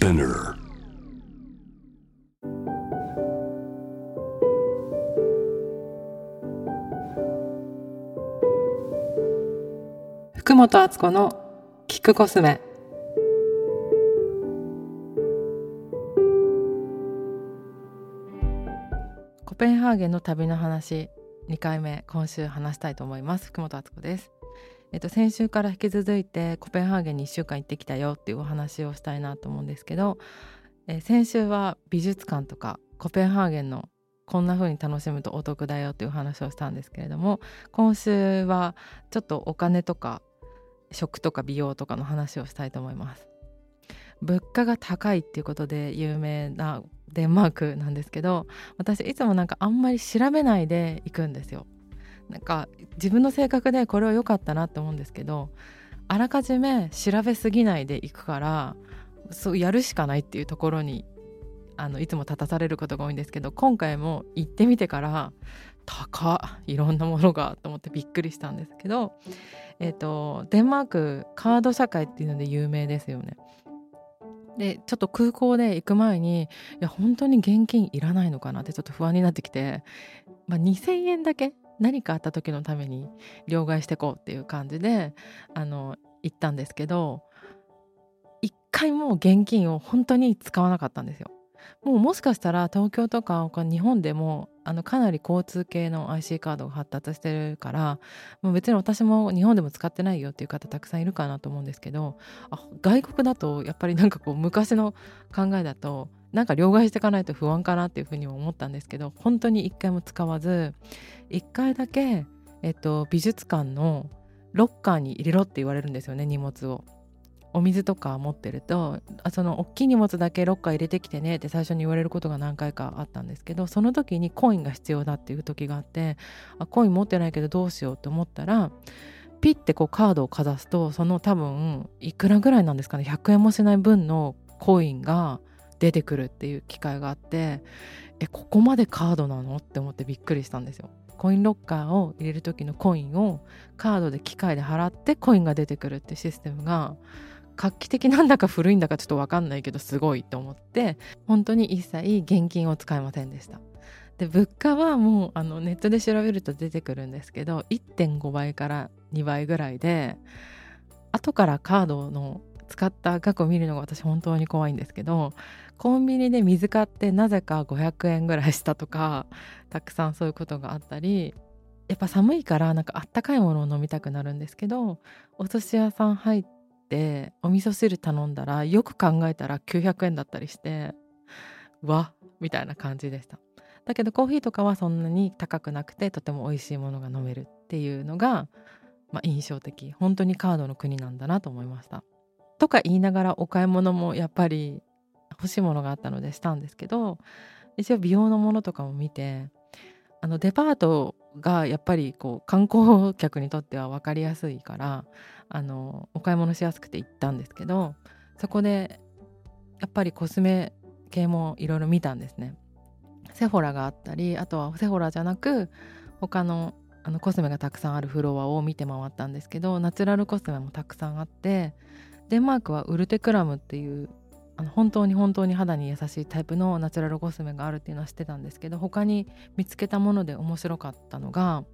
Spinner. 福本敦子のキクコスメコペンハーゲンの旅の話2回目今週話したいと思います。福本敦子ですっと先週から引き続いてコペンハーゲンに1週間行ってきたよっていうお話をしたいなと思うんですけど、えー先週は美術館とかコペンハーゲンのこんな風に楽しむとお得だよっていう話をしたんですけれども今週はちょっとお金とか食とか美容とかの話をしたいと思います。物価が高いっていうことで有名なデンマークなんですけど私いつもなんかあんまり調べないで行くんですよ。なんか自分の性格でこれは良かったなって思うんですけどあらかじめ調べすぎないで行くからそうやるしかないっていうところにあのいつも立たされることが多いんですけど今回も行ってみてから高っいろんなものがと思ってびっくりしたんですけど、えー、とデンマークカード社会っていうので有名ですよね。でちょっと空港で行く前にいや本当に現金いらないのかなってちょっと不安になってきて、まあ、2,000円だけ何かあった時のために両替してこうっていう感じであの行ったんですけど一回も現金を本当に使わなかったんですよ。もうもしかしたら東京とか日本でもあのかなり交通系の IC カードが発達してるからもう別に私も日本でも使ってないよっていう方たくさんいるかなと思うんですけどあ外国だとやっぱりなんかこう昔の考えだとなんか両替していかないと不安かなっていうふうに思ったんですけど本当に一回も使わず一回だけ、えっと、美術館のロッカーに入れろって言われるんですよね荷物を。お水とか持ってるとあその大きい荷物だけロッカー入れてきてねって最初に言われることが何回かあったんですけどその時にコインが必要だっていう時があってあコイン持ってないけどどうしようと思ったらピッてこうカードをかざすとその多分いくらぐらいなんですかね100円もしない分のコインが出てくるっていう機会があってえここまでカードなの？って思ってびっくりしたんですよ。コインロッカーを入れる時のコインをカードで機械で払ってコインが出てくるっていうシステムが画期的なんだか古いんだかちょっと分かんないけどすごいと思って本当に一切現金を使いませんでした。で物価はもうあのネットで調べると出てくるんですけど1.5倍から2倍ぐらいで後からカードの使った額を見るのが私本当に怖いんですけどコンビニで水買ってなぜか500円ぐらいしたとかたくさんそういうことがあったりやっぱ寒いからなんかあったかいものを飲みたくなるんですけどお寿司屋さん入ってお味噌汁頼んだらよく考えたら900円だったりしてわみたいな感じでした。だけどコーヒーとかはそんなに高くなくてとても美味しいものが飲めるっていうのが、まあ、印象的本当にカードの国なんだなと思いました。とか言いながらお買い物もやっぱり欲しいものがあったのでしたんですけど一応美容のものとかも見てあのデパートがやっぱりこう観光客にとっては分かりやすいからあのお買い物しやすくて行ったんですけどそこでやっぱりコスメ系もいろいろ見たんですね。セフォラがあったりあとはセフォラじゃなく他のあのコスメがたくさんあるフロアを見て回ったんですけどナチュラルコスメもたくさんあってデンマークはウルテクラムっていうあの本当に本当に肌に優しいタイプのナチュラルコスメがあるっていうのは知ってたんですけど他に見つけたもので面白かったのが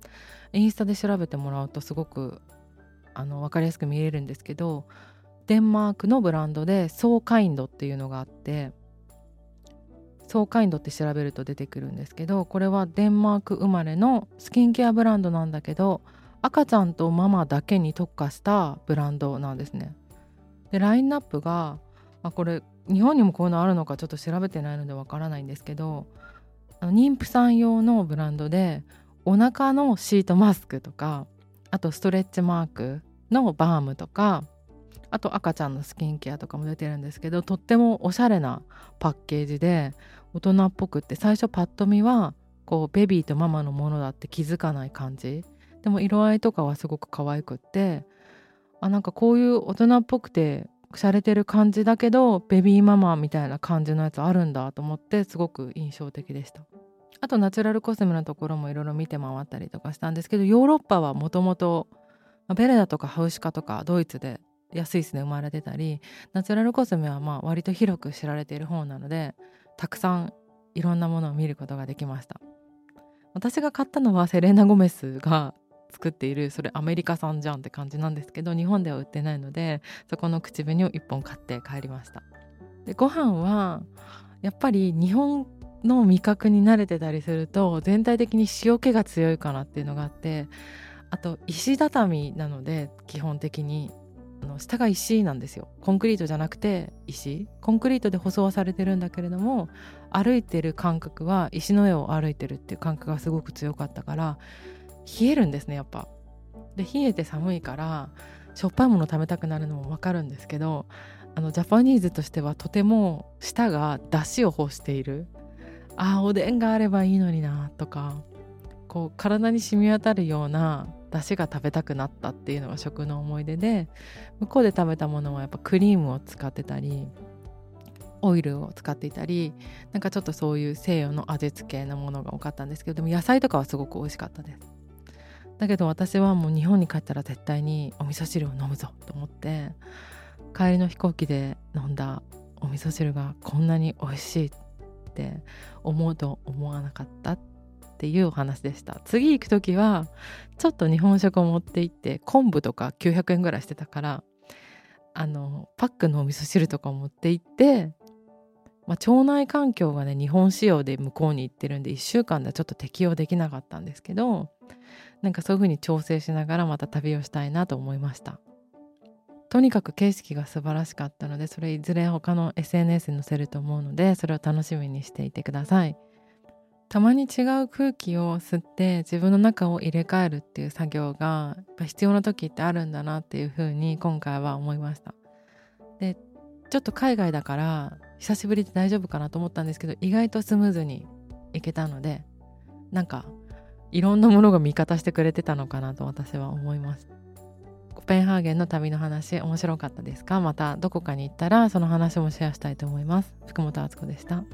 インスタで調べてもらうとすごくあの分かりやすく見れるんですけどデンマークのブランドでソーカインドっていうのがあってソーカインドって調べると出てくるんですけどこれはデンマーク生まれのスキンケアブランドなんだけど赤ちゃんとママだけに特化したブランドなんですね。でラインナップがあこれ日本にもこういうのあるのかちょっと調べてないのでわからないんですけど妊婦さん用のブランドでお腹のシートマスクとかあとストレッチマークのバームとかあと赤ちゃんのスキンケアとかも出てるんですけどとってもおしゃれなパッケージで大人っぽくって最初パッと見はこうベビーとママのものだって気づかない感じ。でも色合いとかはすごく可愛くってあなんかこういう大人っぽくて洒落てる感じだけどベビーママみたいな感じのやつあるんだと思ってすごく印象的でした。あとナチュラルコスメのところもいろいろ見て回ったりとかしたんですけどヨーロッパはもともとベレダとかハウシカとかドイツでやスイスで生まれてたりナチュラルコスメはまあ割と広く知られている方なのでたくさんいろんなものを見ることができました。私が買ったのはセレーナ・ゴメスが作っているそれアメリカ産じゃんって感じなんですけど日本では売ってないのでそこの口紅を1本買って帰りました。でご飯はやっぱり日本の味覚に慣れてたりすると全体的に塩気が強いかなっていうのがあってあと石畳なので基本的に。あの下が石なんですよ。コンクリートじゃなくて石。コンクリートで舗装はされてるんだけれども歩いてる感覚は石の上を歩いてるっていう感覚がすごく強かったから冷えるんですねやっぱ。で冷えて寒いからしょっぱいもの食べたくなるのも分かるんですけどあのジャパニーズとしてはとても舌が出汁を欲しているあおでんがあればいいのになとかこう体に染み渡るような出汁が食べたくなったっていうのが食の思い出で向こうで食べたものはやっぱクリームを使ってたりオイルを使っていたりなんかちょっとそういう西洋の味付けのものが多かったんですけどでも野菜とかはすごく美味しかったですだけど私はもう日本に帰ったら絶対にお味噌汁を飲むぞと思って帰りの飛行機で飲んだお味噌汁がこんなに美味しいって思うと思わなかったっていうお話でした。次行く時はちょっと日本食を持って行って昆布とか900円ぐらいしてたからあのパックのお味噌汁とかを持って行ってまあ、腸内環境がね日本仕様で向こうに行ってるんで1週間ではちょっと適用できなかったんですけどなんかそういう風に調整しながらまた旅をしたいなと思いました。とにかく景色が素晴らしかったのでそれいずれ他の SNS に載せると思うのでそれを楽しみにしていてください。たまに違う空気を吸って自分の中を入れ替えるっていう作業が必要な時ってあるんだなっていう風に今回は思いました。でちょっと海外だから久しぶりで大丈夫かなと思ったんですけど意外とスムーズにいけたのでなんかいろんなものが味方してくれてたのかなと私は思います。コペンハーゲンの旅の話面白かったですか？またどこかに行ったらその話もシェアしたいと思います。福本敦子でした。